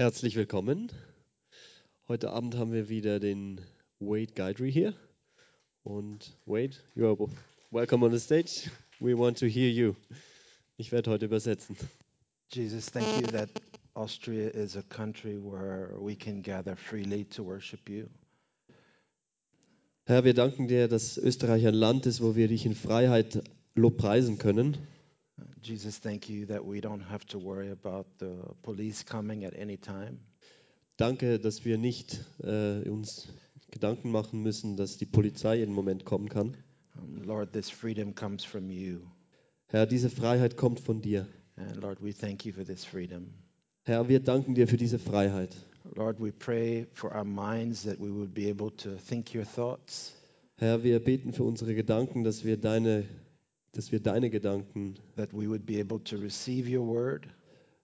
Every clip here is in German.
Herzlich willkommen. Heute Abend haben wir wieder den Wade Guidry hier. Und Wade, you are welcome on the stage. We want to hear you. Ich werde heute übersetzen. Jesus, thank you that Austria is a country where we can gather freely to worship you. Herr, wir danken dir, dass Österreich ein Land ist, wo wir dich in Freiheit lobpreisen können. Jesus, thank you that we don't have to worry about the police coming at any time. Danke, dass wir nicht äh, uns Gedanken machen müssen, dass die Polizei jeden Moment kommen kann. Um, Lord, this freedom comes from you. Herr, diese Freiheit kommt von dir. And Lord, we thank you for this freedom. Herr, wir danken dir für diese Freiheit. Lord, we pray for our minds that we would be able to think your thoughts. Herr, wir beten für unsere Gedanken, dass wir deine, dass wir deine Gedanken, that we would be able to receive your word.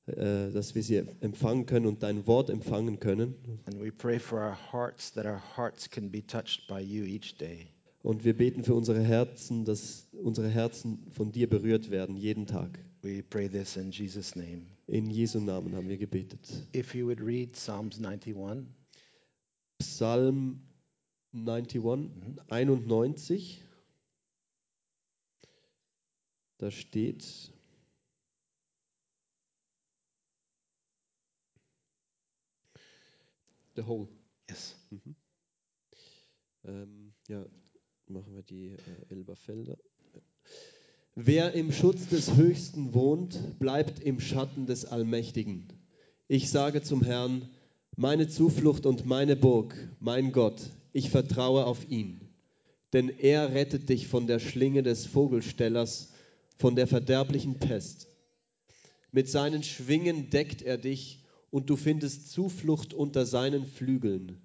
äh, dass wir sie empfangen können und dein Wort empfangen können. And we pray for our hearts that our hearts can be touched by you each day. Und wir beten für unsere Herzen, dass unsere Herzen von dir berührt werden, jeden Tag. We pray this in Jesus' name. In Jesu Namen haben wir gebetet. If you would read Psalms 91. Psalm 91, 91. Da steht, the whole. Yes. Ähm, ja, machen wir die äh, Elberfelder. Wer im Schutz des Höchsten wohnt, bleibt im Schatten des Allmächtigen. Ich sage zum Herrn, meine Zuflucht und meine Burg, mein Gott, ich vertraue auf ihn. Denn er rettet dich von der Schlinge des Vogelstellers, von der verderblichen Pest. Mit seinen Schwingen deckt er dich und du findest Zuflucht unter seinen Flügeln.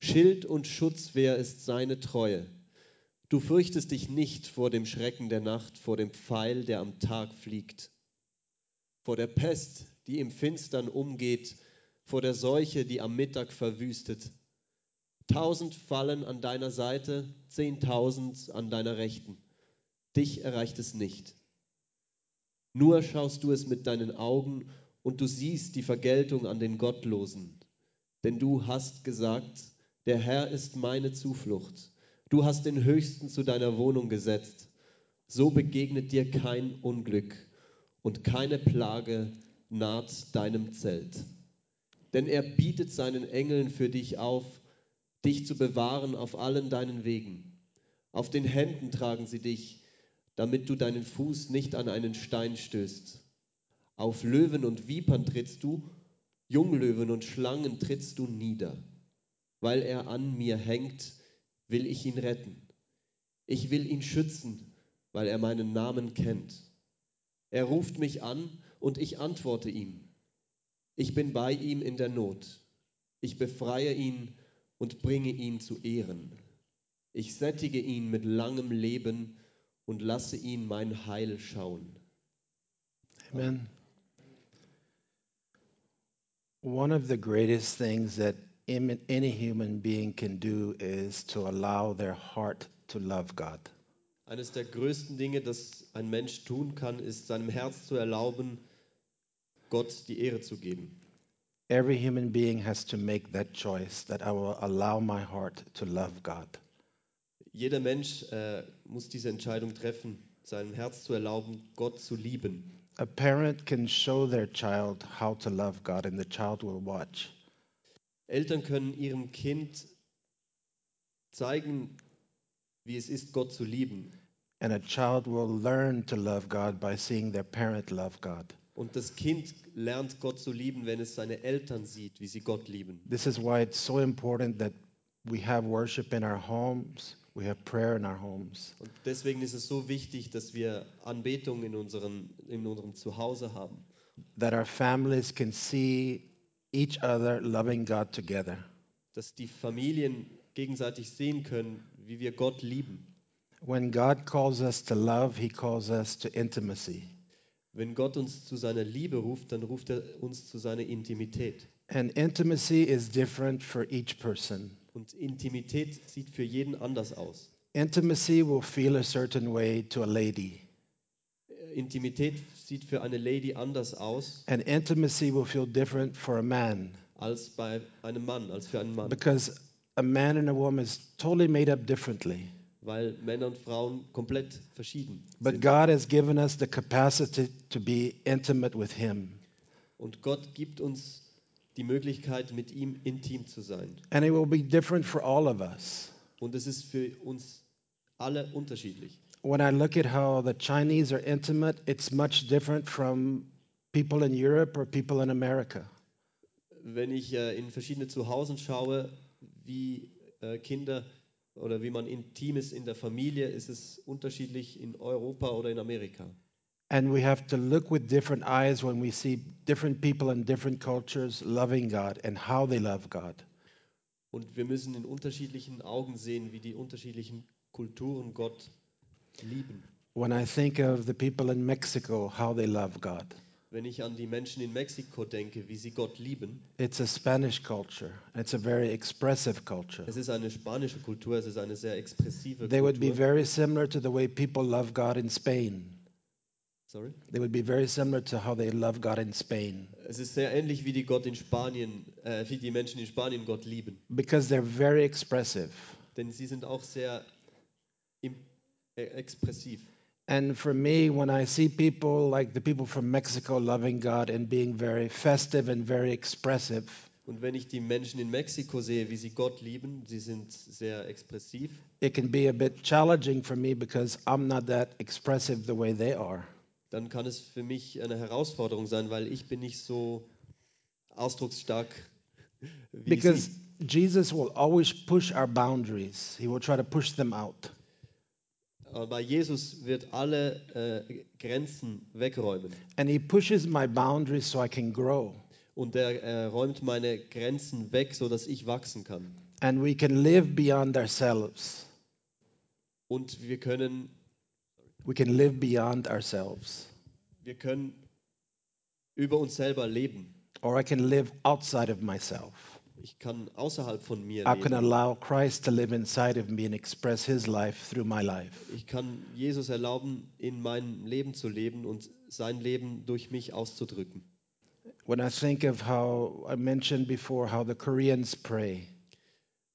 Schild und Schutzwehr ist seine Treue. Du fürchtest dich nicht vor dem Schrecken der Nacht, vor dem Pfeil, der am Tag fliegt, vor der Pest, die im Finstern umgeht, vor der Seuche, die am Mittag verwüstet. Tausend fallen an deiner Seite, zehntausend an deiner Rechten. Dich erreicht es nicht. Nur schaust du es mit deinen Augen und du siehst die Vergeltung an den Gottlosen. Denn du hast gesagt, der Herr ist meine Zuflucht. Du hast den Höchsten zu deiner Wohnung gesetzt. So begegnet dir kein Unglück und keine Plage naht deinem Zelt. Denn er bietet seinen Engeln für dich auf, dich zu bewahren auf allen deinen Wegen. Auf den Händen tragen sie dich, damit du deinen Fuß nicht an einen Stein stößt. Auf Löwen und Vipern trittst du, Junglöwen und Schlangen trittst du nieder. Weil er an mir hängt, will ich ihn retten. Ich will ihn schützen, weil er meinen Namen kennt. Er ruft mich an und ich antworte ihm. Ich bin bei ihm in der Not. Ich befreie ihn und bringe ihn zu Ehren. Ich sättige ihn mit langem Leben und lasse ihn mein Heil schauen. Amen. One of the greatest things that any human being can do is to allow their heart to love God. Eines der größten Dinge, das ein Mensch tun kann, ist seinem Herz zu erlauben, Gott die Ehre zu geben. Every human being has to make that choice that I will allow my heart to love God. Jeder Mensch äh, muss diese Entscheidung treffen, seinem Herz zu erlauben, Gott zu lieben. A parent can show their child how to love God, and the child will watch. Eltern können ihrem Kind zeigen, wie es ist, Gott zu lieben. And a child will learn to love God by seeing their parent love God. Und das Kind lernt Gott zu lieben, wenn es seine Eltern sieht, wie sie Gott lieben. This is why it's so important that we have worship in our homes, we have prayer in our homes. Und deswegen ist es so wichtig, dass wir Anbetung in unserem, in unserem Zuhause haben. that our families can see each other loving God together. Dass die Familien gegenseitig sehen können, wie wir Gott lieben. When God calls us to love, He calls us to intimacy. Wenn Gott uns zu seiner Liebe ruft, dann ruft er uns zu seiner Intimität. And intimacy is different for each person. Und Intimität sieht für jeden anders aus. Intimacy will feel a certain way to a lady, Intimität sieht für eine Lady anders aus and intimacy will feel different for a man. als bei einem Mann, als für einen Mann. because a man and a woman is totally made up differently. Weil Männer und Frauen komplett verschieden But sind. God has given us the capacity to be intimate with Him. Und Gott gibt uns die Möglichkeit, mit ihm intim zu sein. And it will be different for all of us. Und es ist für uns alle unterschiedlich. When I look at how the Chinese are intimate, it's much different from people in Europe or people in America. Wenn ich äh, in verschiedene Zuhausen schaue, wie äh, Kinder oder wie man intim ist in der Familie, ist es unterschiedlich in Europa oder in Amerika. And we have to look with different eyes when we see different people in different cultures loving God and how they love God. Und wir müssen in unterschiedlichen Augen sehen, wie die unterschiedlichen Kulturen Gott lieben. When I think of the people in Mexico, how they love God, Wenn ich an die Menschen in Mexiko denke, wie sie Gott lieben, it's a Spanish culture. It's a very expressive culture. es ist eine spanische Kultur, es ist eine sehr expressive They would be Kultur. very similar to the way people love God in Spain. Sorry? They would be very similar to how they love God in Spain Es ist sehr ähnlich wie die Gott in Spanien, äh, wie die Menschen in Spanien Gott lieben, because they're very expressive. denn sie sind auch sehr im, äh, expressiv. And for me, when I see people like the people from Mexico loving God and being very festive and very expressive, Und wenn ich die Menschen in Mexiko sehe, wie sie Gott lieben, sie sind sehr expressiv, it can be a bit challenging for me because I'm not that expressive the way they are. Dann kann es für mich eine Herausforderung sein, weil ich bin nicht so ausdrucksstark wie Because sie. Jesus will always push our boundaries, He will try to push them out. Aber Jesus wird alle äh, Grenzen wegräumen. And He pushes my boundaries so I can grow. Und er äh, räumt meine Grenzen weg, sodass ich wachsen kann. And we can live beyond ourselves. Und wir können, We can live beyond ourselves. wir können über uns selber leben. Or I can live outside of myself. Ich kann außerhalb von mir I can leben. allow Christ to live inside of me and express his life through my life. Ich kann Jesus erlauben, in meinem Leben zu leben und sein Leben durch mich auszudrücken. When I think of how I mentioned before how the Koreans pray,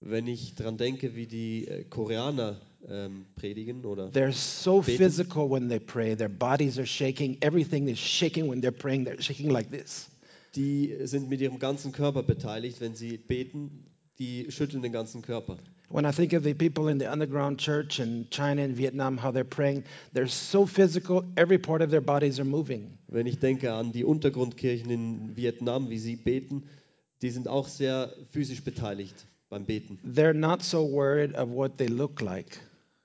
Wenn ich daran denke, wie die äh, Koreaner ähm, predigen oder they're so Beten. physical when they pray. Their bodies are shaking. Everything is shaking when they're praying. They're shaking like this. die sind mit ihrem ganzen Körper beteiligt, wenn sie beten, die schütteln den ganzen Körper. When I think of the people in the underground church in China and Vietnam, how they're praying, they're so physical, every part of their bodies are moving. Wenn ich denke an die Untergrundkirchen in Vietnam, wie sie beten, die sind auch sehr physisch beteiligt beim Beten. They're not so worried of what they look like.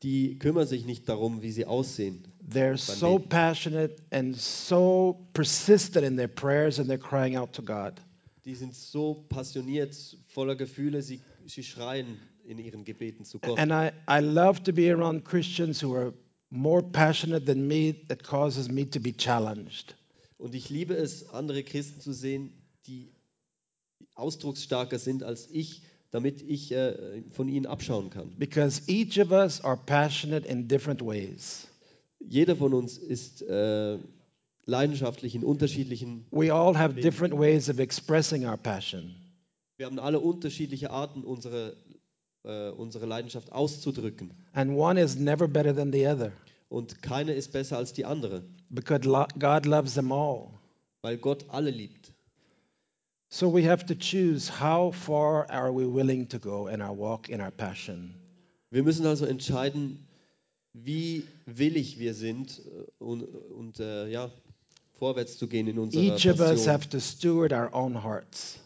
Die kümmern sich nicht darum, wie sie aussehen. They're so passionate and so persistent in their prayers and they're crying out to God. Die sind so passioniert, voller Gefühle, sie, sie schreien in ihren Gebeten zu Gott. And I, I love to be around Christians who are more passionate than me, that causes me to be challenged. Und ich liebe es, andere Christen zu sehen, die ausdrucksstarker sind als ich, damit ich äh, von ihnen abschauen kann. Because each of us are passionate in different ways. Jeder von uns ist äh, leidenschaftlich in unterschiedlichen. We all have different ways of expressing our passion. Wir haben alle unterschiedliche Arten, unsere, äh, unsere Leidenschaft auszudrücken. And one is never better than the other Und keine ist besser als die andere, because God loves them all. weil Gott alle liebt. So we have to choose how far are we willing to go in our walk in our passion. Wir müssen also entscheiden, wie willig wir sind äh, und, und äh, ja, vorwärts zu gehen in unserer Each of us Passion. have to steward our own hearts.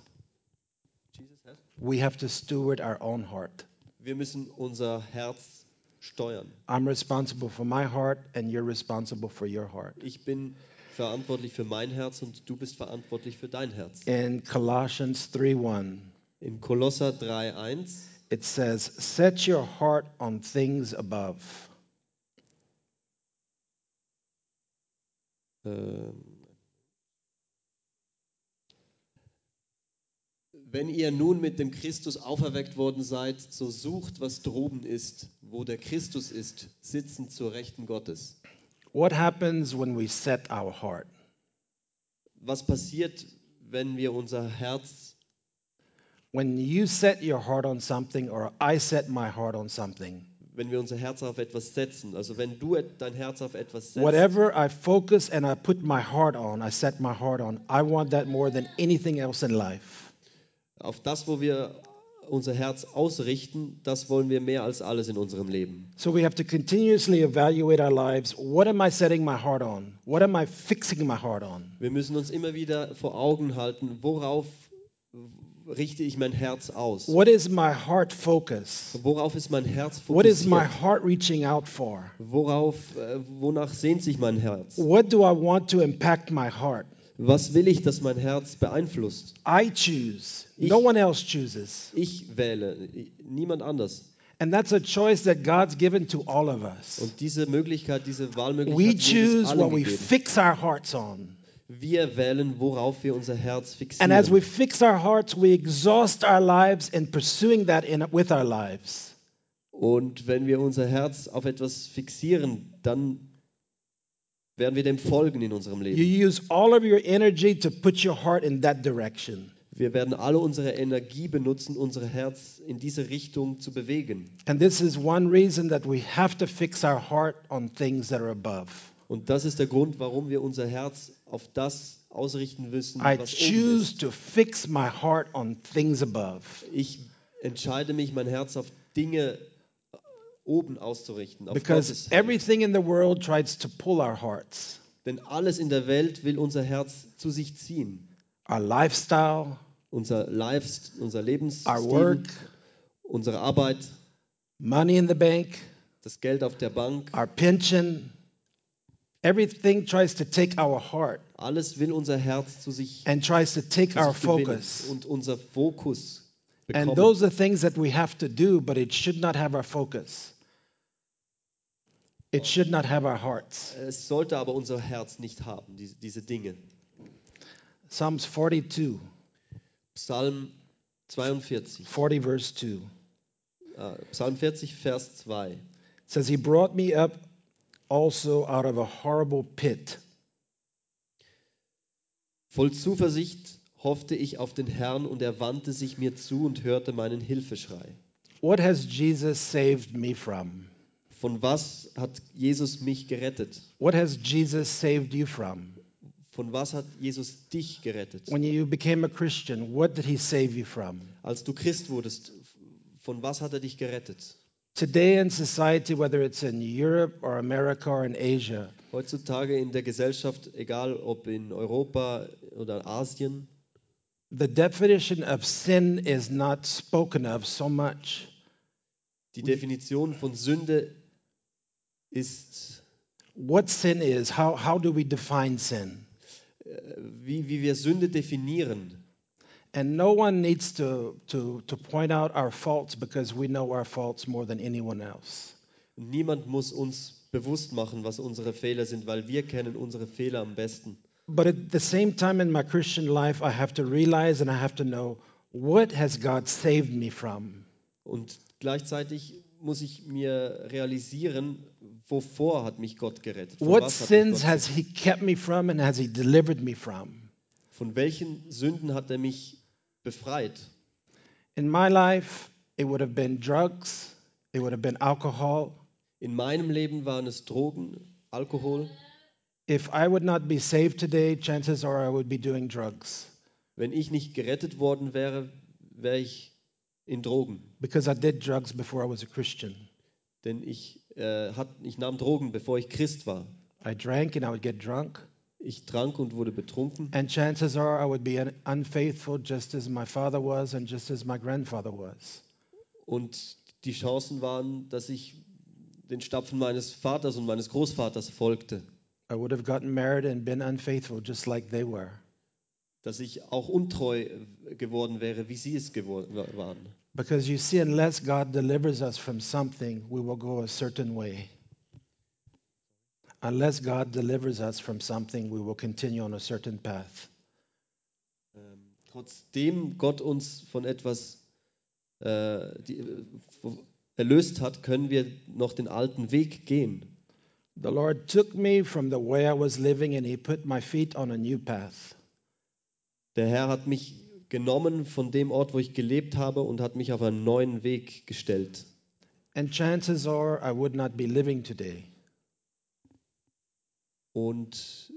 We have to steward our own heart. Wir müssen unser Herz steuern. I'm responsible for my heart, and you're responsible for your heart. Ich bin verantwortlich für mein Herz und du bist verantwortlich für dein Herz. In Colossians 3:1, In Kolosser 3,1 it says, Set your heart on things above. ähm, Wenn ihr nun mit dem Christus auferweckt worden seid, so sucht, was droben ist, wo der Christus ist, sitzend zur Rechten Gottes. What happens when we set our heart? Was passiert, wenn wir unser Herz when you set your heart on something or I set my heart on something, wenn wir unser Herz auf etwas setzen, also wenn du et- dein Herz auf etwas setzt, whatever I focus and I put my heart on, I set my heart on, I want that more than anything else in life. auf das, wo wir unser Herz ausrichten, das wollen wir mehr als alles in unserem Leben. So we have to continuously evaluate our lives. What am I setting my heart on? What am I fixing my heart on? Wir müssen uns immer wieder vor Augen halten, worauf richte ich mein Herz aus? What is my heart focus? Worauf ist mein Herz What is my fokussiert? heart reaching out for? Worauf, äh, wonach sehnt sich mein Herz? What do I want to impact my heart? Was will ich, dass mein Herz beeinflusst? I choose. No Ich- one else chooses. Ich wähle, niemand anders. And that's a choice that God's given to all of us. Und diese Möglichkeit, diese Wahlmöglichkeit We choose what we fix our hearts on. Wir wählen, worauf wir unser Herz And as we fixieren. fix our hearts, we exhaust our lives in pursuing that in, with our lives. Und wenn wir unser Herz auf etwas fixieren, dann werden wir dem folgen in unserem You Leben. use all of your energy to put your heart in that direction. Wir werden alle unsere Energie benutzen, unser Herz in diese Richtung zu bewegen. And this is one reason that we have to fix our heart on things that are above. Und das ist der Grund, warum wir unser Herz auf das ausrichten müssen, I was oben choose ist. to fix my heart on things above. Ich entscheide mich, mein Herz auf Dinge oben auszurichten, auf Because Gottes. everything in the world tries to pull our hearts. Denn alles in der Welt will unser Herz zu sich ziehen. Our lifestyle, Unser Lives, unser our Lebensstil, work, unsere Arbeit, money in the bank, das Geld auf der Bank, our pension. Everything tries to take our heart alles will unser Herz zu sich, and tries to take our focus. und unser Fokus And bekommen. those are things that we have to do, but it should not have our focus. It should not have our hearts. es sollte aber unser Herz nicht haben, diese, diese Dinge. Psalms 42, Psalm 42, 40, verse 2 äh, Psalm 40, Vers 2. says, He brought me up also out of a horrible pit. Voll Zuversicht hoffte ich auf den Herrn und er wandte sich mir zu und hörte meinen Hilfeschrei. What has Jesus saved me from? Von was hat Jesus mich gerettet? What has Jesus saved you from? Von was hat Jesus dich gerettet? When you became a Christian, what did He save you from? Als du Christ wurdest, von was hat er dich gerettet? Today in society, whether it's in Europe or America or in Asia, Heutzutage in der Gesellschaft, egal ob in Europa oder Asien, the definition of sin is not spoken of so much. die Definition von Sünde ist, What sin is, how, how do we define sin? Wie, wie wir Sünde definieren. And no one needs to, to, to point out our faults because we know our faults more than anyone else. Niemand muss uns bewusst machen, was unsere Fehler sind, weil wir kennen unsere Fehler am besten. But at the same time in my Christian life, I have to realize and I have to know what has God saved me from? Und gleichzeitig muss ich mir realisieren, wovor hat mich Gott gerettet? Von, What was hat mich sins Gott, has He kept me from and has He delivered me from? von welchen Sünden hat er mich befreit? In my life, it would have been drugs, it would have been alcohol. In meinem Leben waren es Drogen, Alkohol. If I would not be saved today, chances are I would be doing drugs Wenn ich nicht gerettet worden wäre, wäre ich in Drogen. because I did drugs before I was a Christian. Denn ich, äh, hat, ich nahm Drogen, bevor ich Christ war. I drank and I would get drunk. Ich trank und wurde betrunken. And chances are I would be un- unfaithful just as my father was and just as my grandfather was. Und die Chancen waren, dass ich den Stapfen meines Vaters und meines Großvaters folgte. I would have gotten married and been unfaithful just like they were. Dass ich auch untreu geworden wäre, wie sie es geworden waren. Because you see, unless God delivers us from something, we will go a certain way. Unless God delivers us from something, we will continue on a certain path. Ähm, trotzdem Gott uns von etwas äh, die, äh, erlöst hat, können wir noch den alten Weg gehen. The Lord took me from the way I was living and He put my feet on a new path. Der Herr hat mich genommen von dem Ort, wo ich gelebt habe und hat mich auf einen neuen Weg gestellt. And chances are I would not be living today. Und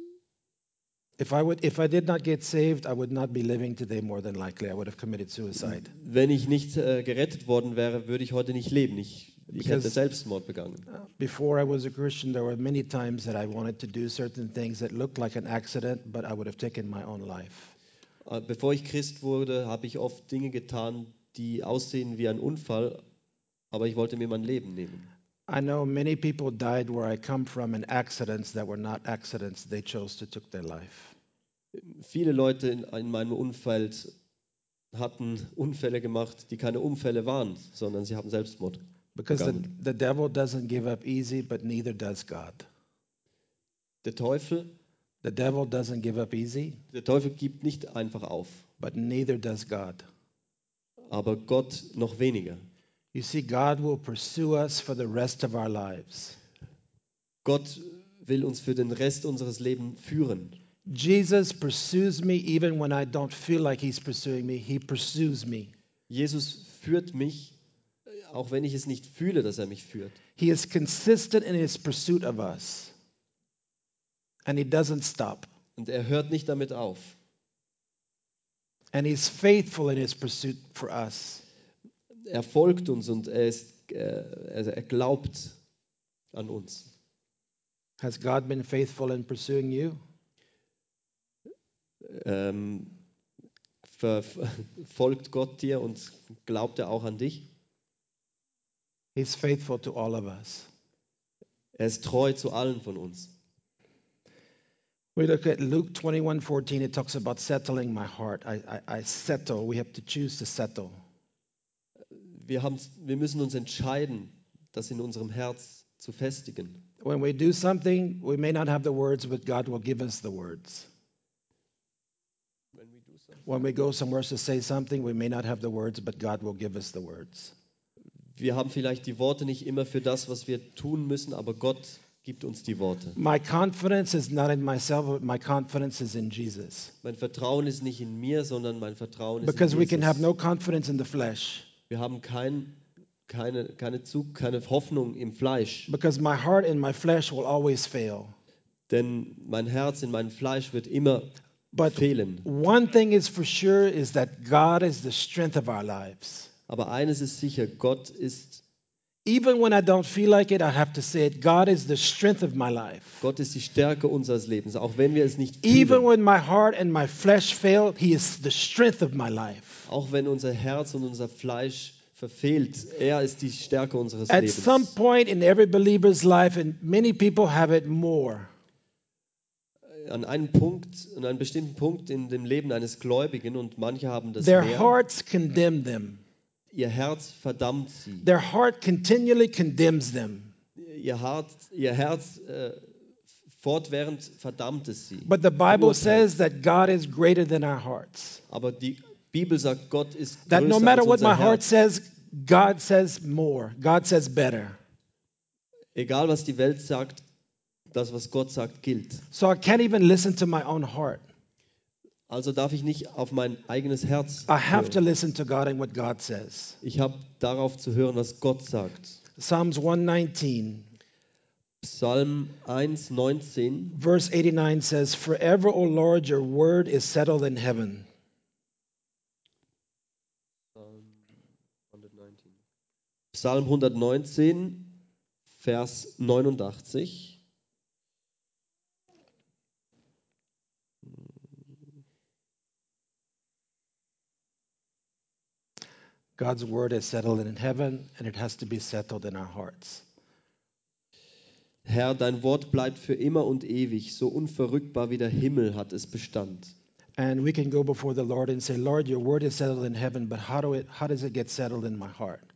If I, would, if I did not get saved, I would not be living today more than likely. I would have committed suicide. wenn ich nicht äh, gerettet worden wäre, würde ich heute nicht leben. Ich, ich hätte Selbstmord begangen. Uh, Before I was a Christian, there were many times that I wanted to do certain things that looked like an accident, but I would have taken my own life. Äh, Bevor ich Christ wurde, habe ich oft Dinge getan, die aussehen wie ein Unfall, aber ich wollte mir mein Leben nehmen. I know many people died where I come from in accidents that were not accidents. They chose to took their life. Viele Leute in, in meinem Umfeld hatten Unfälle gemacht, die keine Unfälle waren, sondern sie haben Selbstmord. Because the, begangen. the devil doesn't give up easy, but neither does God. Der Teufel, The devil doesn't give up easy, der Teufel gibt nicht einfach auf, but neither does God. aber Gott noch weniger. You see, God will pursue us for the rest of our lives. Gott will uns für den Rest unseres Lebens führen. Jesus pursues me even when I don't feel like he's pursuing me. He pursues me. Jesus führt mich, äh, auch wenn ich es nicht fühle, dass er mich führt. He is consistent in his pursuit of us. And he doesn't stop. Und er hört nicht damit auf. And he's faithful in his pursuit for us. Er folgt uns und er, ist, äh, also er glaubt an uns. Has God been faithful in pursuing you? Ähm, folgt Gott dir und glaubt er auch an dich? He's faithful to all of us. Er ist treu zu allen von uns. We look at Luke 21 14, it talks about settling my heart. I, I, I settle. We have to choose to settle. Wir, haben, wir müssen uns entscheiden, das in unserem Herz zu festigen. When we do something, we may not have the words, but God will give us the words. When we go somewhere to say something, we may not have the words, but God will give us the words. Wir haben vielleicht die Worte nicht immer für das, was wir tun müssen, aber Gott gibt uns die Worte. My confidence is not in myself, but my confidence is in Jesus. Mein Vertrauen ist nicht in mir, sondern mein Vertrauen ist Because in we Jesus. can have no confidence in the flesh. Wir haben kein, keine, keine, Zug, keine Hoffnung im Fleisch, Because my heart and my flesh will always fail. denn mein Herz in meinem Fleisch wird immer But fehlen. one thing is for sure is that God is the strength of our lives. Aber eines ist sicher, Gott ist, Even when I don't feel like it, I have to say it. God is the strength of my life. Gott ist die Stärke unseres Lebens, auch wenn wir es nicht Even fühlen. when my heart and my flesh fail, He is the strength of my life. Auch wenn unser Herz und unser Fleisch verfehlt, er ist die Stärke unseres At Lebens. some point in every believer's life, and many people have it more, An einem Punkt, an einem bestimmten Punkt in dem Leben eines Gläubigen und manche haben das their mehr, hearts condemn them. Ihr Herz verdammt sie. Their heart continually condemns them. Ihr Herz, ihr Herz äh, fortwährend verdammt es sie. But the Bible says that God is greater than our hearts. Aber die Bibel sagt, Gott ist That no matter als what unser my heart Herz. says, God says more. God says better. Egal was die Welt sagt, das was Gott sagt gilt. So I can't even listen to my own heart. Also darf ich nicht auf mein eigenes Herz I have to listen to God and what God says. Ich habe darauf zu hören, was Gott sagt. Psalms 119, Psalm 1, 19. verse 89 says, Forever, O Lord, your word is settled in heaven. Psalm 119, Vers 89. God's word is settled in heaven, and it has to be settled in our hearts. Herr, dein Wort bleibt für immer und ewig, so unverrückbar wie der Himmel hat es Bestand. And we can go before the Lord and say, Lord, your word is settled in heaven, but how, do it, how does it get settled in my heart?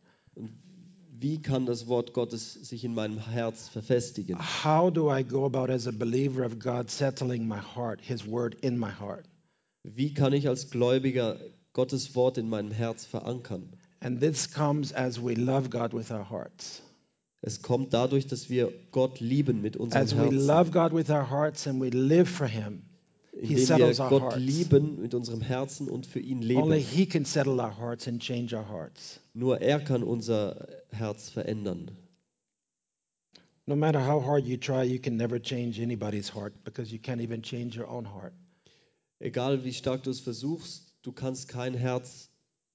Wie kann das Wort Gottes sich in meinem Herz verfestigen? How do I go about as a believer of God settling my heart, his word in my heart? Wie kann ich als Gläubiger Gottes Wort in meinem Herz verankern? And this comes as we love God with our hearts. Es kommt dadurch, dass wir Gott lieben mit unserem As we Herzen. love God with our hearts and we live for him, indem wir settles our Gott hearts. lieben mit unserem Herzen und für ihn Only leben. He can settle our hearts and change our hearts. Nur er kann unser Herz verändern. No matter how hard you try, you can never change anybody's heart because you can't even change your own heart. Egal wie stark du es versuchst, du kannst kein Herz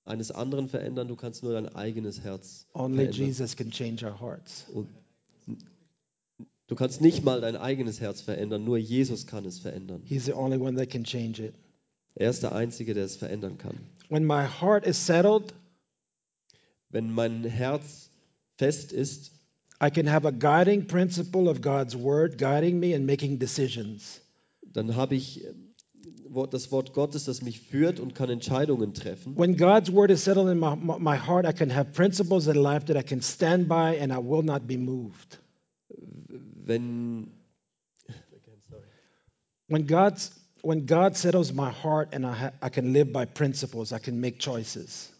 eines anderen verändern, du kannst nur dein eigenes Herz Only verändern. Jesus can change our hearts. Und du kannst nicht mal dein eigenes Herz verändern, nur Jesus kann es verändern. He's the only one that can change it. Er ist der Einzige, der es verändern kann. When my heart is settled, Wenn mein Herz fest ist, I can have a guiding principle of God's word guiding me and making decisions. dann habe ich das Wort Gottes, das mich führt und kann Entscheidungen treffen. When God's word is settled in my, my heart, I can have principles in life that I can stand by and I will not be moved. Wenn, When God's when God settles my heart and I, I can live by principles, I can make choices.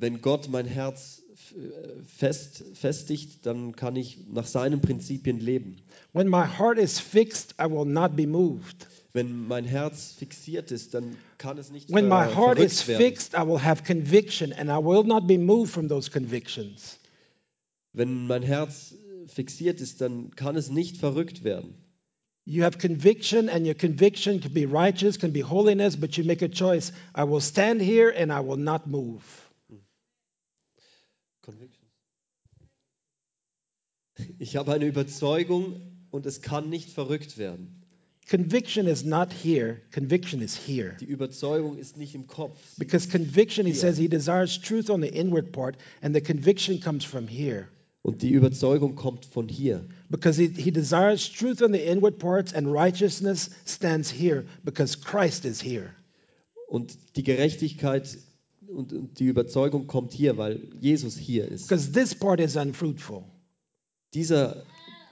wenn Gott mein Herz äh, fest, festigt, dann kann ich nach seinen Prinzipien leben. When my heart is fixed, I will not be moved. Wenn mein Herz fixiert ist, dann kann es nicht When my heart is fixed, I will have conviction and I will not be moved from those convictions. Wenn mein Herz äh, fixiert ist, dann kann es nicht verrückt werden. You have conviction, and your conviction can be righteous, can be holiness, but you make a choice. I will stand here and I will not move. Ich habe eine Überzeugung und es kann nicht verrückt werden. Conviction is not here, conviction is here. Die Überzeugung ist nicht im Kopf. Because conviction, he says, he desires truth on the inward part, and the conviction comes from here. Und die Überzeugung kommt von hier. Because he, he desires truth on the inward parts, and righteousness stands here because Christ is here. Und die Gerechtigkeit und, und die Überzeugung kommt hier, weil Jesus hier ist. Because this part is unfruitful Dieser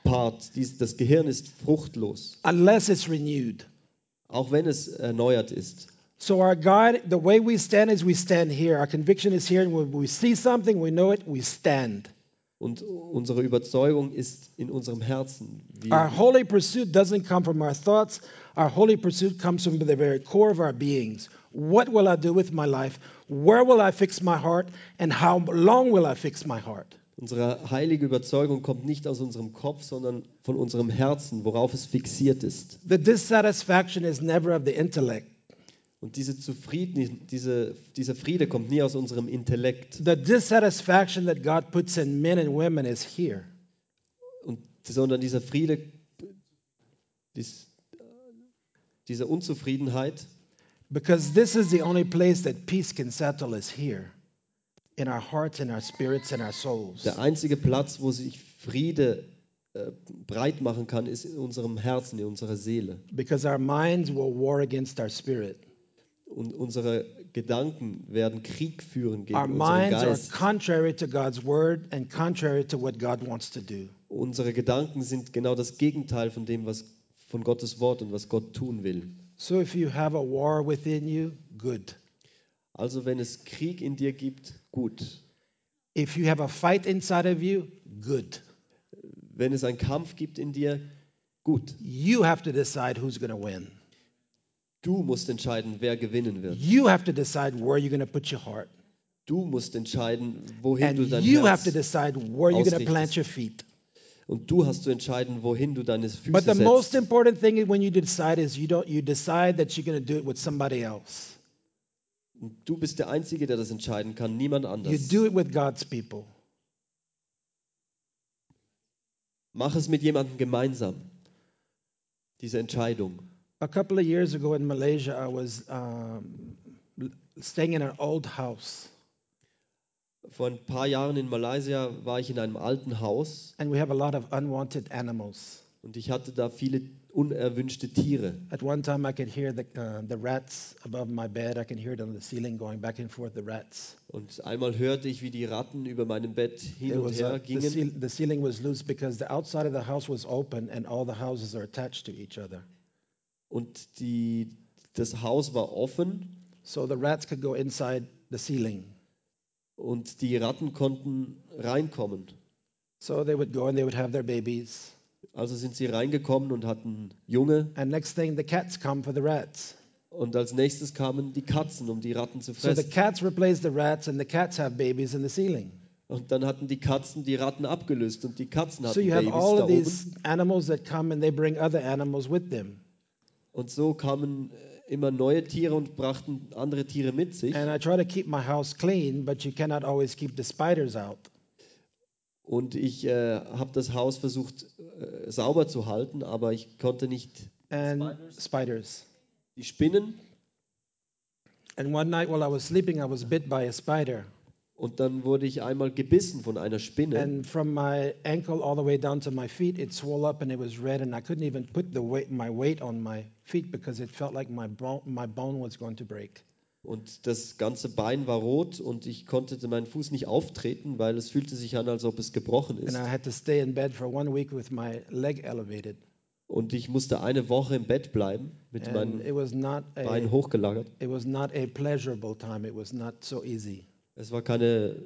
Part, dies, das Gehirn ist fruchtlos, unless it's renewed. auch wenn es erneuert ist. So our God, the way we stand is we stand here. Our conviction is here, and when we see something, we know it, we stand. Und unsere Überzeugung ist in unserem Herzen. Our Wir, holy pursuit doesn't come from our thoughts. Our holy pursuit comes from the very core of our beings. What will I do with my life? Where will I fix my heart? And how long will I fix my heart? Unsere heilige Überzeugung kommt nicht aus unserem Kopf, sondern von unserem Herzen, worauf es fixiert ist. The dissatisfaction is never of the intellect. Und diese Zufrieden, diese, dieser Friede kommt nie aus unserem Intellekt. The dissatisfaction that God puts in men and women is here. Und, sondern dieser Friede, dies, diese Unzufriedenheit, Because this is the only place that peace can settle is here. In our hearts, in our spirits, in our souls. der einzige Platz, wo sich Friede äh, breit machen kann, ist in unserem Herzen, in unserer Seele. Because our minds will war against our spirit. Und unsere Gedanken werden Krieg führen gegen Our unseren minds are Geist. contrary to God's word and contrary to what God wants to do. Unsere Gedanken sind genau das Gegenteil von dem, was von Gottes Wort und was Gott tun will. So if you have a war within you, good. Also wenn es Krieg in dir gibt, gut. If you have a fight inside of you, good. Wenn es einen Kampf gibt in dir, gut. You have to decide who's going to win. Du musst entscheiden, wer gewinnen wird. You have to decide where you're going to put your heart. Du musst entscheiden, wohin And du dein you have to decide where you're going to plant your feet. und du hast zu entscheiden, wohin du deine Füße But the most important thing when you decide is you don't you decide that you're going to do it with somebody else. Du bist der Einzige, der das entscheiden kann, niemand You anders. do it with God's people. Mach es mit jemandem gemeinsam, diese Entscheidung. A couple of years ago in Malaysia, I was um, staying in an old house, Vor ein paar Jahren in Malaysia war ich in einem alten Haus and we have a lot of unwanted animals. und ich hatte da viele unerwünschte Tiere. At one time, I could hear the, uh, the rats above my bed. I can hear it on the ceiling going back and forth, the rats. Und einmal hörte ich, wie die Ratten über meinem Bett hin It und her the, gingen. ceil- the ceiling was loose because the outside of the house was open and all the houses are attached to each other. Und die, das Haus war offen So the rats could go inside the ceiling. und die Ratten konnten reinkommen. So they would go and they would have their babies. Also sind sie reingekommen und hatten Junge And next thing, the cats come for the rats. und als nächstes kamen die Katzen, um die Ratten zu So the fressen. cats replace the rats, and the cats have babies in the ceiling. Und dann hatten die Katzen die Ratten abgelöst und die Katzen So hatten have Babys all da of oben. these animals that come and they bring other animals with them. Und so kamen äh, immer neue Tiere und brachten andere Tiere mit sich. And I try to keep my house clean, but you cannot always keep the spiders out. Und ich äh, habe das Haus versucht äh, sauber zu halten, aber ich konnte nicht And spiders. die Spinnen. And one night while I was sleeping, I was bit by a spider. Und dann wurde ich einmal gebissen von einer Spinne. And from my ankle all the way down to my feet, it swelled up and it was red, and I couldn't even put the weight, my weight on my feet because it felt like my bone, my bone was going to break. Und das ganze Bein war rot und ich konnte meinen Fuß nicht auftreten, weil es fühlte sich an, als ob es gebrochen And ist. I had to stay in bed for one week with my leg elevated. Und ich musste eine Woche im Bett bleiben, mit meinem Bein hochgelagert. so. Es war keine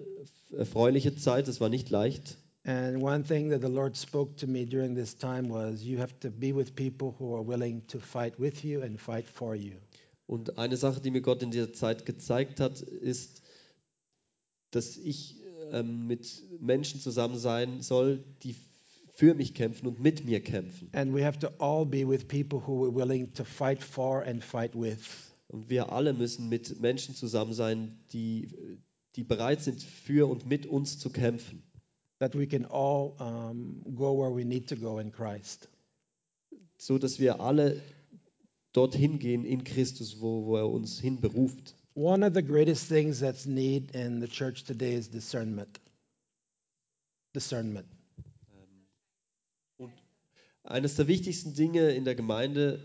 erfreuliche Zeit, es war nicht leicht. And one thing that the Lord spoke to me during this time was you have to be with people who are willing to fight with you and fight for you. Und eine Sache, die mir Gott in dieser Zeit gezeigt hat, ist, dass ich ähm, mit Menschen zusammen sein soll, die für mich kämpfen und mit mir kämpfen. And we have to all be with people who are willing to fight for and fight with. Und wir alle müssen mit Menschen zusammen sein, die, die bereit sind, für und mit uns zu kämpfen. That we can all um, go where we need to go in Christ. So dass wir alle dorthin gehen in Christus, wo, wo er uns hinberuft. One of the greatest things that's need in the church today is discernment. Discernment. Eines der wichtigsten Dinge in der Gemeinde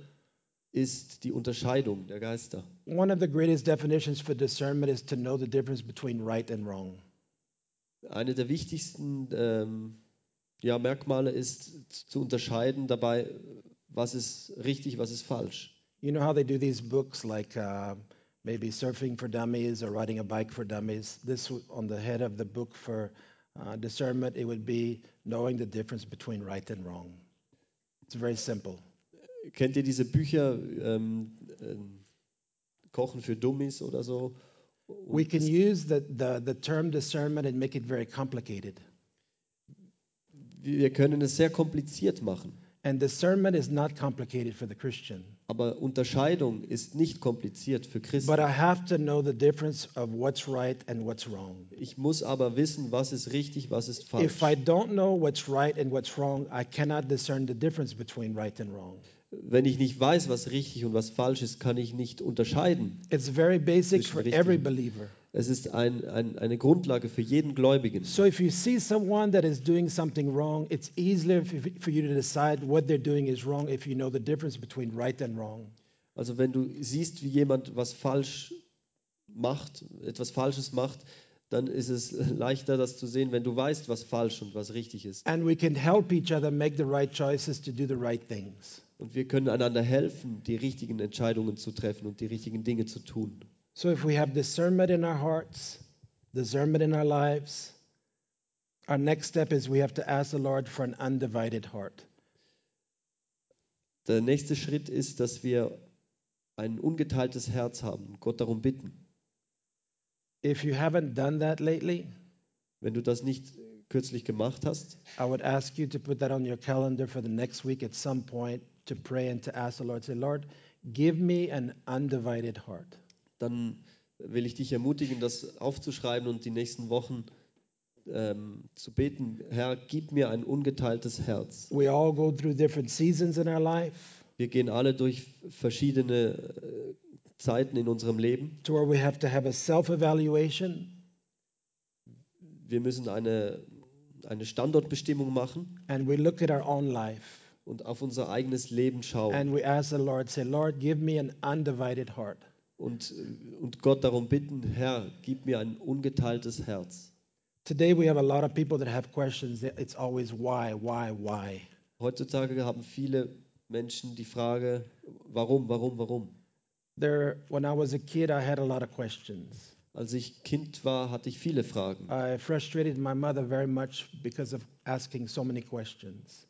ist die Unterscheidung der Geister. One of the greatest definitions for discernment is to know the difference between right and wrong. Eine der wichtigsten ähm, ja, Merkmale ist zu unterscheiden dabei, was ist richtig, was ist falsch. You know how they do these books like uh, maybe Surfing for Dummies or Riding a Bike for Dummies? This on the head of the book for uh, discernment, it would be knowing the difference between right and wrong. It's very simple. Kennt ihr diese Bücher, ähm, ähm, Kochen für Dummies oder so? Und We can use the, the, the term discernment and make it very complicated. wir können es sehr kompliziert machen. And discernment is not complicated for the Christian. Aber Unterscheidung ist nicht kompliziert für Christen. But I have to know the difference of what's right and what's wrong. Ich muss aber wissen, was ist richtig, was ist falsch. If I don't know what's right and what's wrong, I cannot discern the difference between right and wrong. Wenn ich nicht weiß, was richtig und was falsch ist, kann ich nicht unterscheiden. It's very basic for every believer. Es ist ein, ein, eine Grundlage für jeden Gläubigen. So if you see someone that is doing something wrong, it's easier for you to decide what they're doing is wrong if you know the difference between right and wrong. Also wenn du siehst, wie jemand was falsch macht, etwas Falsches macht, dann ist es leichter, das zu sehen, wenn du weißt, was falsch und was richtig ist. And we can help each other make the right choices to do the right things. Und wir können einander helfen, die richtigen Entscheidungen zu treffen und die richtigen Dinge zu tun. So if we have discernment in our hearts, discernment in our lives, our next step is we have to ask the Lord for an undivided heart. Der nächste Schritt ist, dass wir ein ungeteiltes Herz haben Gott darum bitten. If you haven't done that lately, Wenn du das nicht kürzlich gemacht hast, I would ask you to put that on your calendar for the next week at some point to pray and to ask the Lord, say, Lord, give me an undivided heart. dann will ich dich ermutigen, das aufzuschreiben und die nächsten Wochen ähm, zu beten. Herr, gib mir ein ungeteiltes Herz. We all go through different seasons in our life Wir gehen alle durch verschiedene äh, Zeiten in unserem Leben. to where we have to have a self evaluation Wir müssen eine, eine Standortbestimmung machen and we look at our own life und auf unser eigenes Leben schauen and we ask the Lord, say, Lord, give me an undivided heart. und, und Gott darum bitten, Herr, gib mir ein ungeteiltes Herz. Today we have a lot of people that have questions. It's always why, why, why. Heutzutage haben viele Menschen die Frage, warum, warum, warum? There, when I was a kid, I had a lot of questions. Als ich Kind war, hatte ich viele Fragen. I frustrated my mother very much because of asking so many questions.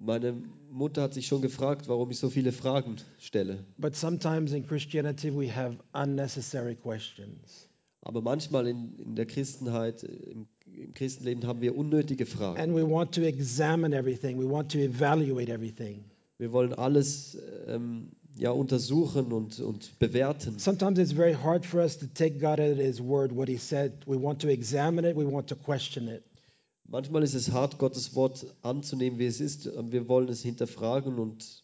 Meine Mutter hat sich schon gefragt, warum ich so viele Fragen stelle. But sometimes in Christianity, we have unnecessary questions. Aber manchmal in, in der Christenheit, im, im Christenleben haben wir unnötige Fragen. And we want to examine everything, we want to evaluate everything. Wir wollen alles ähm, ja, untersuchen und, und bewerten. Sometimes it's very hard for us to take God at His word, what He said. We want to examine it, we want to question it. Manchmal ist es hart, Gottes Wort anzunehmen, wie es ist. Wir wollen es hinterfragen und,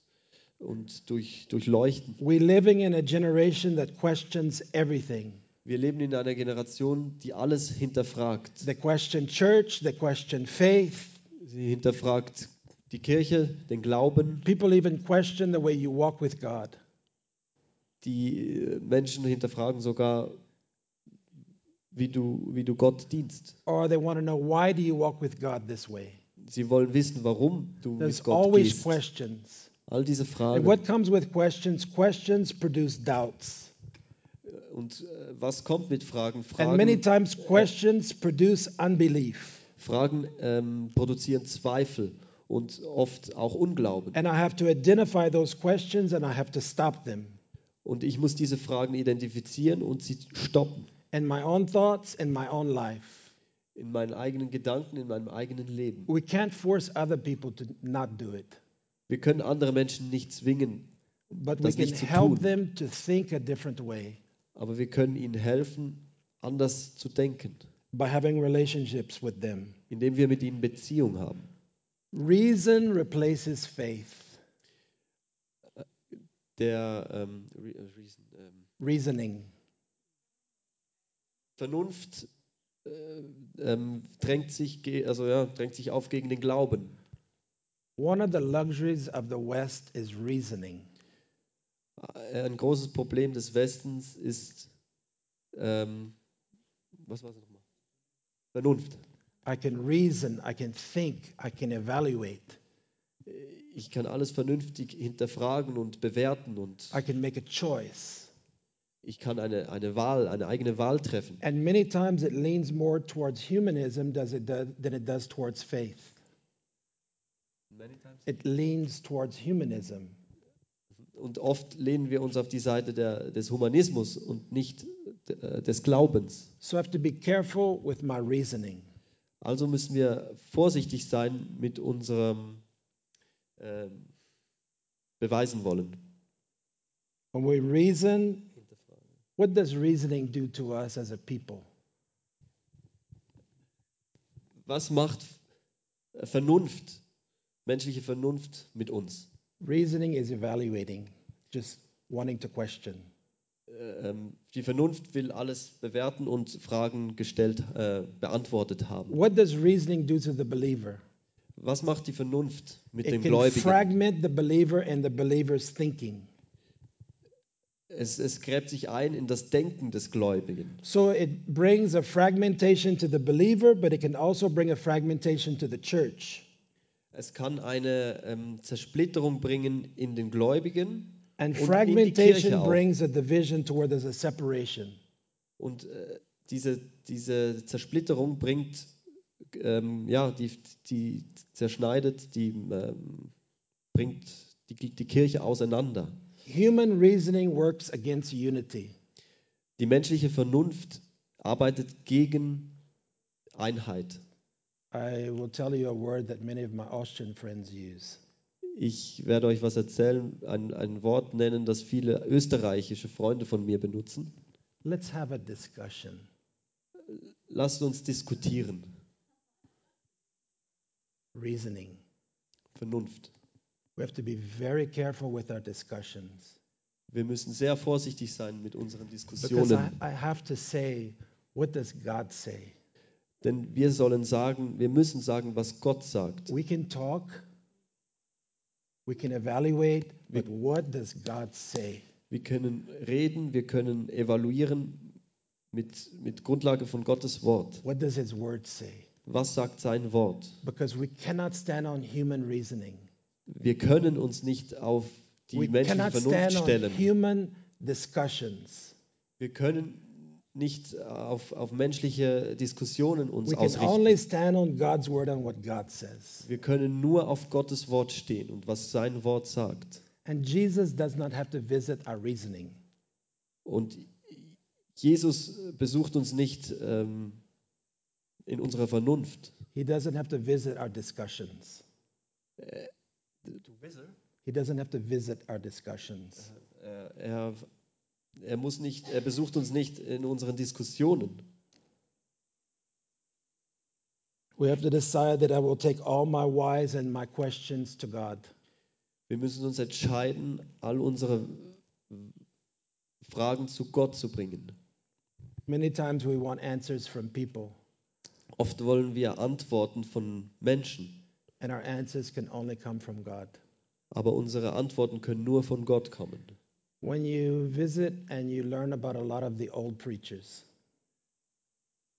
und durch, durchleuchten. We're living in a generation that questions everything. Wir leben in einer Generation, die alles hinterfragt. They question church, they question faith. Sie hinterfragt die Kirche, den Glauben. People even question the way you walk with God. Die äh, Menschen hinterfragen sogar, wie du, wie du Gott dienst. Or they want to know why do you walk with God this way? Sie wollen wissen, warum du There's mit Gott always gehst. questions. All diese And Fragen. what comes with questions? Questions produce doubts. Und äh, was kommt mit Fragen? And many Fragen, times questions produce unbelief. Fragen ähm, produzieren Zweifel und oft auch Unglauben. And I have to identify those questions and I have to stop them. Und ich muss diese Fragen identifizieren und sie stoppen. In my own thoughts, in my own life. In meinen eigenen Gedanken, in meinem eigenen Leben. We can't force other people to not do it, Wir können andere Menschen nicht zwingen, but we Das can nicht zu help tun. them to think a different way aber wir können ihnen helfen, anders zu denken, by having relationships with them. indem wir mit ihnen Beziehung haben. Reason replaces faith. Der ähm, Re äh, Reason, ähm, Reasoning. Vernunft äh, ähm, drängt, sich, also, ja, drängt sich auf gegen den Glauben. One of the luxuries of the West is reasoning. Äh, Ein großes Problem des Westens ist, ähm, was war es nochmal? Vernunft. I can reason, I can think, I can evaluate, Ich kann alles vernünftig hinterfragen und bewerten und I can make a choice. Ich kann eine, eine Wahl, eine eigene Wahl treffen. And many times it leans more towards humanism does it do, than it does towards faith. It leans towards humanism. Und oft lehnen wir uns auf die Seite der, des Humanismus und nicht äh, des Glaubens. So I have to be careful with my reasoning. Also müssen wir vorsichtig sein mit unserem ähm, beweisen wollen. When we reason, what does reasoning do to us as a people? Was macht Vernunft, menschliche Vernunft mit uns? Reasoning is evaluating, just wanting to question. Äh, ähm, Die Vernunft will alles bewerten und Fragen gestellt, äh, beantwortet haben. What does reasoning do to the believer? Was macht die Vernunft mit It dem can Gläubigen? fragment the believer and the believer's thinking. Es, es gräbt sich ein in das Denken des Gläubigen. So it brings a fragmentation to the believer, but it can also bring a fragmentation to the church. Es kann eine ähm, Zersplitterung bringen in den Gläubigen And Und in die fragmentation Kirche auch. brings a division to where there's a separation. und äh, diese, diese Zersplitterung bringt, ähm, ja, die, die zerschneidet, die ähm, bringt die, die Kirche auseinander. Human reasoning works against unity. Die menschliche Vernunft arbeitet gegen Einheit. I will tell you a word that many of my Austrian friends use. Ich werde euch was erzählen, ein, ein Wort nennen, das viele österreichische Freunde von mir benutzen. Let's have a discussion. Lasst uns diskutieren. Reasoning. Vernunft. Wir müssen sehr vorsichtig sein mit unseren Diskussionen, I have to say, what does God say? denn wir sollen sagen, wir müssen sagen, was Gott sagt. We can talk, we can evaluate, but what does God say? Wir können reden, wir können evaluieren mit, mit Grundlage von Gottes Wort. What does His Word say? Was sagt sein Wort? Because we cannot stand on human reasoning. Wir können uns nicht auf die We menschliche Vernunft stellen. Wir können nicht auf, auf menschliche Diskussionen uns We ausrichten. Wir können nur auf Gottes Wort stehen und was sein Wort sagt. And Jesus does not have to visit our reasoning. Und Jesus besucht uns nicht ähm, in unserer Vernunft. He doesn't have to visit our discussions. He doesn't have to visit our discussions. Er, er, er, muss nicht, er besucht uns nicht in unseren Diskussionen. We have to decide that I will take all my whys and my questions to God. Wir müssen uns entscheiden, all unsere Fragen zu Gott zu bringen. Many times we want answers from people, Oft wollen wir Antworten von Menschen, and our answers can only come from God. aber unsere Antworten können nur von Gott kommen. When you visit and you learn about a lot of the old preachers,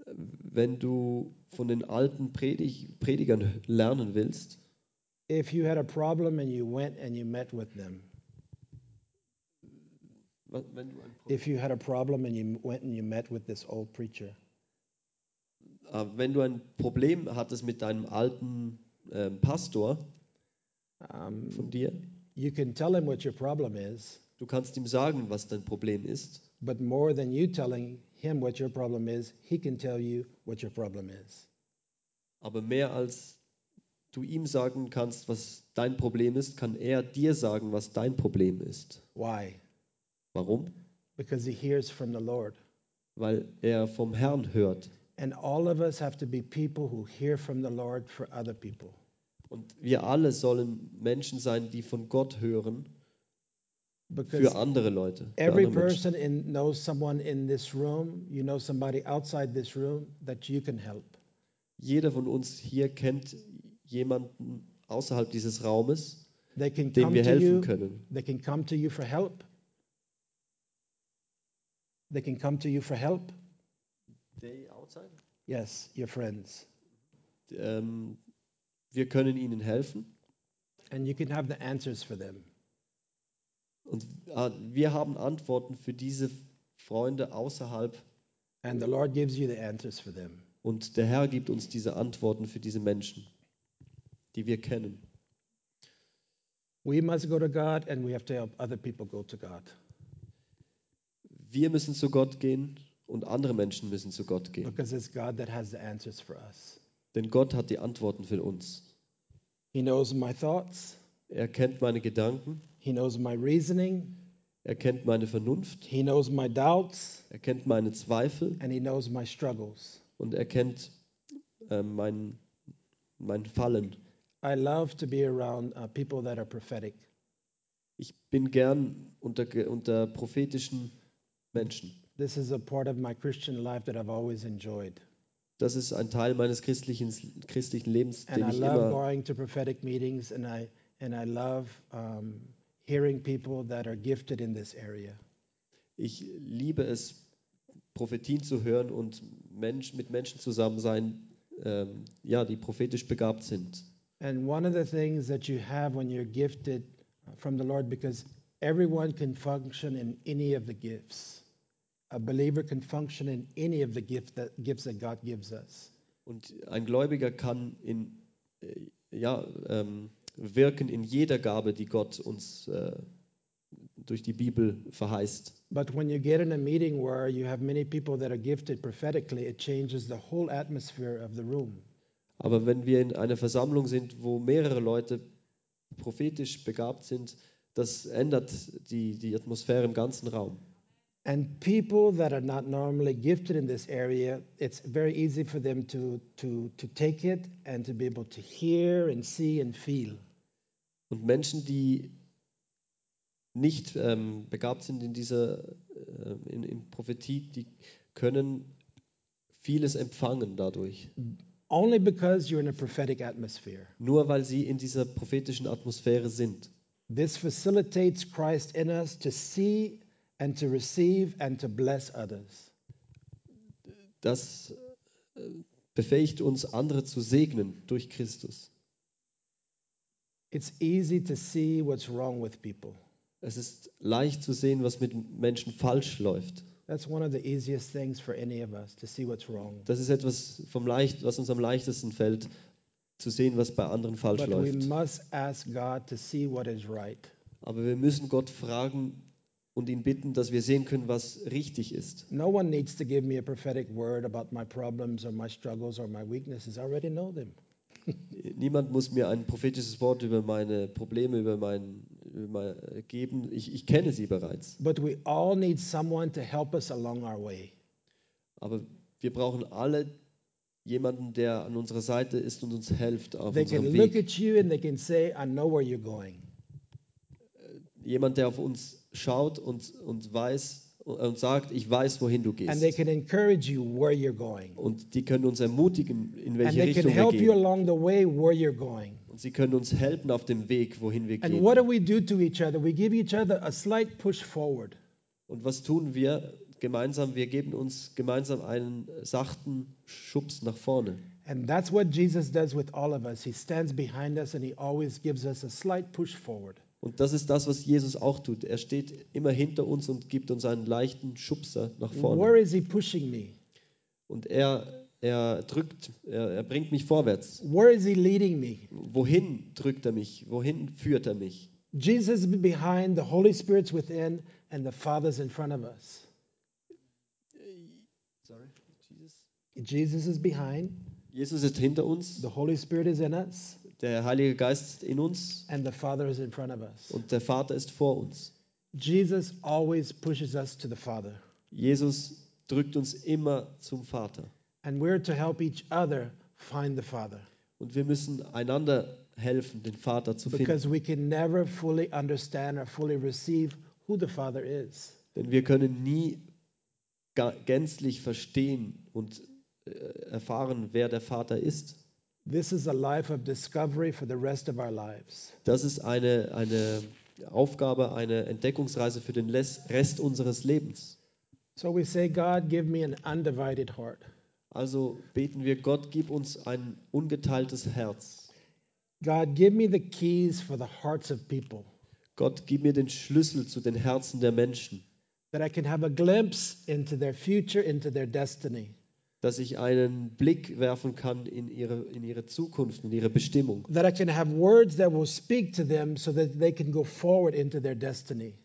Wenn du von den alten Predig Predigern lernen willst, if you had a problem and you went and you met with them, wenn du, ein, if you had a problem and you went and you met with this old preacher, äh, wenn du ein Problem hattest mit deinem alten ähm, Pastor um, von dir, you can tell him what your problem is, du kannst ihm sagen, was dein Problem ist, but more than you telling him what your problem is, he can tell you what your problem is. aber mehr als du ihm sagen kannst, was dein Problem ist, kann er dir sagen, was dein Problem ist. Why? Warum? Because he hears from the Lord. Weil er vom Herrn hört. And all of us have to be people who hear from the Lord for other people. Und wir alle sollen Menschen sein, die von Gott hören Because für andere Leute. Für every andere person in, knows someone in this room, you know somebody outside this room that you can help. Jeder von uns hier kennt jemanden außerhalb dieses Raumes, They can dem come wir to helfen you. können. They can come to you for help. They can come to you for help. Yes, your friends. Ähm, wir können ihnen helfen And you can have the answers for them. und äh, wir haben Antworten für diese Freunde außerhalb And the Lord gives you the answers for them. und der Herr gibt uns diese Antworten für diese Menschen, die wir kennen. We must go to God and we have to help other people go to God. Wir müssen zu Gott gehen und andere Menschen müssen zu Gott gehen. Because it's God that has the answers for us. Denn Gott hat die Antworten für uns. He knows my thoughts, Er kennt meine Gedanken, He knows my reasoning, er kennt meine Vernunft, He knows my doubts, er kennt meine Zweifel and He knows my struggles. und er kennt äh, mein, mein Fallen. I love to be around uh, people that are prophetic. Ich bin gern unter, unter prophetischen Menschen. This is a part of my Christian life that I've always enjoyed. Das ist ein Teil meines christlichen, christlichen Lebens, And den I ich love immer going to prophetic meetings, and I, and I love um, hearing people that are gifted in this area. Ich liebe es, Prophetien zu hören und Mensch, mit Menschen zusammen sein, ähm, ja, die prophetisch begabt sind. And one of the things that you have when you're gifted from the Lord, because everyone can function in any of the gifts. A believer can function in any of the gift that, gifts that God gives us. Und ein Gläubiger kann in, äh, ja, ähm, wirken in jeder Gabe, die Gott uns äh, durch die Bibel verheißt. But when you get in a meeting where you have many people that are gifted prophetically, it changes the whole atmosphere of the room. Aber wenn wir in einer Versammlung sind, wo mehrere Leute prophetisch begabt sind, das ändert die, die Atmosphäre im ganzen Raum. And people that are not normally gifted in this area, it's very easy for them to, to, to take it and to be able to hear and see and feel. Und Menschen, die nicht ähm, begabt sind in dieser äh, in, in Prophetie, die können vieles empfangen dadurch. Only because you're in a prophetic atmosphere. Nur weil sie in dieser prophetischen Atmosphäre sind. This facilitates Christ in us to see and to receive and to bless others. Das äh, befähigt uns, andere zu segnen durch Christus. It's easy to see what's wrong with people. Es ist leicht zu sehen, was mit Menschen falsch läuft. That's one of the easiest things for any of us to see what's wrong. Das ist etwas, vom leicht, was uns am leichtesten fällt, zu sehen, was bei anderen falsch But we läuft. must ask God to see what is right. Aber wir müssen Gott fragen und ihn bitten, dass wir sehen können, was richtig ist. No one needs to give me a prophetic word about my problems or my struggles or my weaknesses. I already know them. Niemand muss mir ein prophetisches Wort über meine Probleme, über mein, über mein, äh, geben. Ich, ich kenne sie bereits. But we all need someone to help us along our way. Aber wir brauchen alle jemanden, der an unserer Seite ist und uns hilft auf They can unserem look Weg. at you and they can say, I know where you're going. Jemand, der auf uns schaut und, und weiß und sagt, ich weiß, wohin du And they gehst. can encourage you where you're going. Und die können uns ermutigen, in welche Richtung wir gehen. Und sie können uns helfen auf dem Weg, wohin wir gehen. what do we do to each other? We give each other a slight push forward. Und was tun wir gemeinsam? Wir geben uns gemeinsam einen sachten Schubs nach vorne. And that's what Jesus does with all of us. He stands behind us and he always gives us a slight push forward. Und das ist das, was Jesus auch tut. Er steht immer hinter uns und gibt uns einen leichten Schubser nach Where vorne. is he pushing me? Und er, er drückt, er, er bringt mich vorwärts. Where is he leading me? Wohin drückt er mich? Wohin führt er mich? Jesus is behind, the Holy Spirit's within, and the Father's in front of us. Jesus is behind, Jesus ist hinter uns, the Holy Spirit is in us, der Heilige Geist ist in uns and the Father is in front of us. und der Vater ist vor uns. Jesus always pushes us to the Father, Jesus drückt uns immer zum Vater. and we're to help each other find the Father Und wir müssen einander helfen, den Vater zu finden. because we can never fully understand or fully receive who the Father is. Denn wir können nie gänzlich verstehen und äh, erfahren, wer der Vater ist. This is a life of discovery for the rest of our lives. Das ist eine, eine Aufgabe, eine Entdeckungsreise für den Rest unseres Lebens. So we say, God, give me an undivided heart. Also beten wir, Gott, gib uns ein ungeteiltes Herz. God, give me the keys for the hearts of people, Gott, gib mir den Schlüssel zu den Herzen der Menschen, that I can have a glimpse into their future, into their destiny, dass ich einen Blick werfen kann in ihre, in ihre Zukunft, in ihre Bestimmung, that I can have words that will speak to them so that they can go forward into their destiny.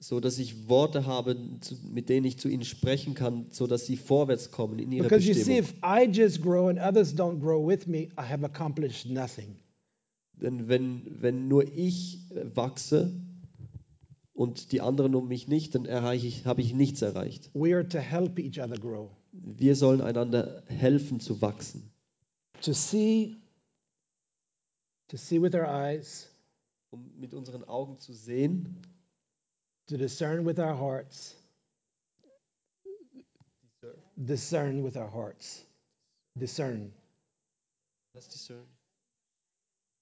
so dass ich Worte habe, mit denen ich zu ihnen sprechen kann, so dass sie vorwärts kommen in ihre Because you see, Bestimmung. if I just grow and others don't grow with me, I have accomplished nothing. Denn wenn, wenn nur ich wachse und die anderen um mich nicht, dann erreiche ich, habe ich nichts erreicht. We are to help each other grow, Wir sollen einander helfen zu wachsen, to see, to see with our eyes, um mit unseren Augen zu sehen, to discern with our hearts, discern with our hearts, discern.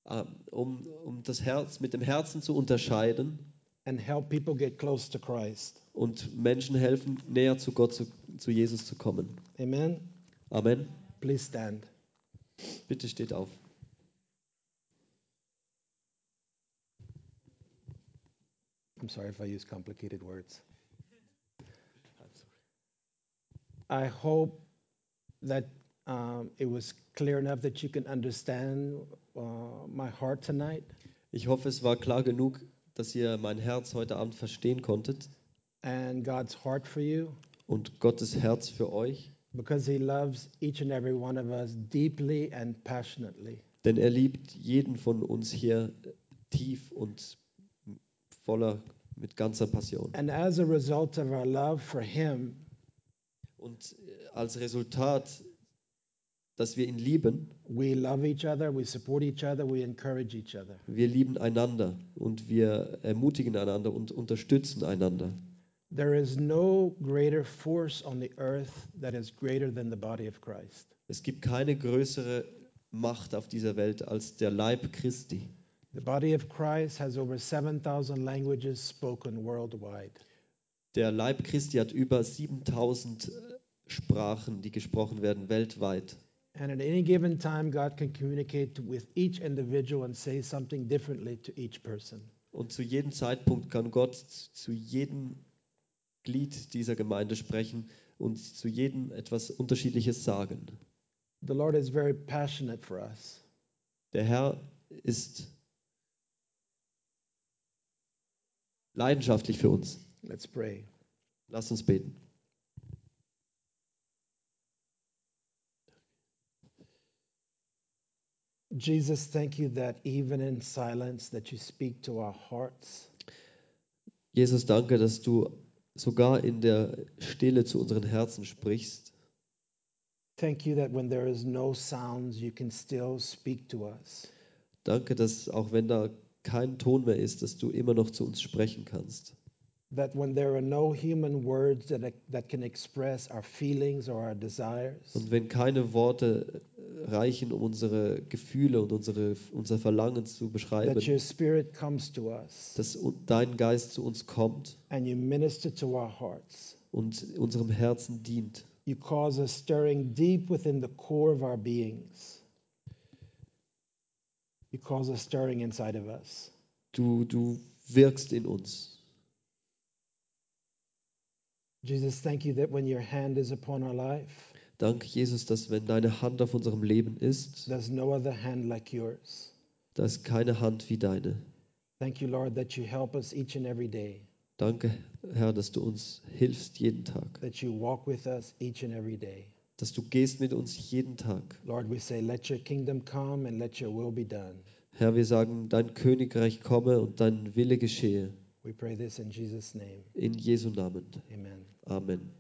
Ah, um, um das Herz mit dem Herzen zu unterscheiden and help people get close to Christ. und Menschen helfen, näher zu Gott, zu, zu Jesus zu kommen. Amen. Amen. Please stand. Bitte steht auf. I'm sorry if I use complicated words. I hope that um, it was clear enough that you can understand uh, my heart tonight. Ich hoffe, es war klar genug, dass ihr mein Herz heute Abend verstehen konntet and God's heart for you und Gottes Herz für euch. because He loves each and every one of us deeply and passionately. Denn er liebt jeden von uns hier tief und voller, mit ganzer Passion. And as a result of our love for Him, Und als Resultat, dass wir ihn lieben, we love each other, we support each other, we encourage each other. wir lieben einander und wir ermutigen einander und unterstützen einander. There is no greater force on the earth that is greater than the body of Christ. Es gibt keine größere Macht auf dieser Welt als der Leib Christi. The body of Christ has over 7,000 languages spoken worldwide. Der Leib Christi hat über 7000 Sprachen, die gesprochen werden weltweit. And at any given time, God can communicate with each individual and say something differently to each person. Und zu jedem Zeitpunkt kann Gott zu jedem Glied dieser Gemeinde sprechen und zu jedem etwas Unterschiedliches sagen. The Lord is very passionate for us. Der Herr ist leidenschaftlich für uns. Let's pray. Lass uns beten. Jesus, thank you that even in silence that you speak to our hearts. Jesus, danke, dass du sogar in der Stille zu unseren Herzen sprichst. Thank you that when there is no sounds, you can still speak to us. Danke, dass auch wenn da kein Ton mehr ist, dass du immer noch zu uns sprechen kannst. That when there are no human words that, that can express our feelings or our desires, Und wenn keine Worte reichen, um unsere Gefühle und unsere, unser Verlangen zu that beschreiben, your spirit comes to us dass dein Geist zu uns kommt and you minister to our hearts. und unserem Herzen dient. You cause a stirring deep within the core of our beings. You cause a stirring inside of us. Du, du wirkst in uns. Jesus, thank you that when your hand is upon our life, Danke, Jesus, dass wenn deine Hand auf unserem Leben ist, there's no other hand like yours. da ist keine Hand wie deine. Thank you, Lord, that you help us each and every day, Danke, Herr, dass du uns hilfst jeden Tag, that you walk with us each and every day. dass du gehst mit uns jeden Tag. Lord, we say, let your kingdom come and let your will be done. Herr, wir sagen, dein Königreich komme und dein Wille geschehe. We pray this in Jesus' name. In Jesu Namen. Amen. Amen.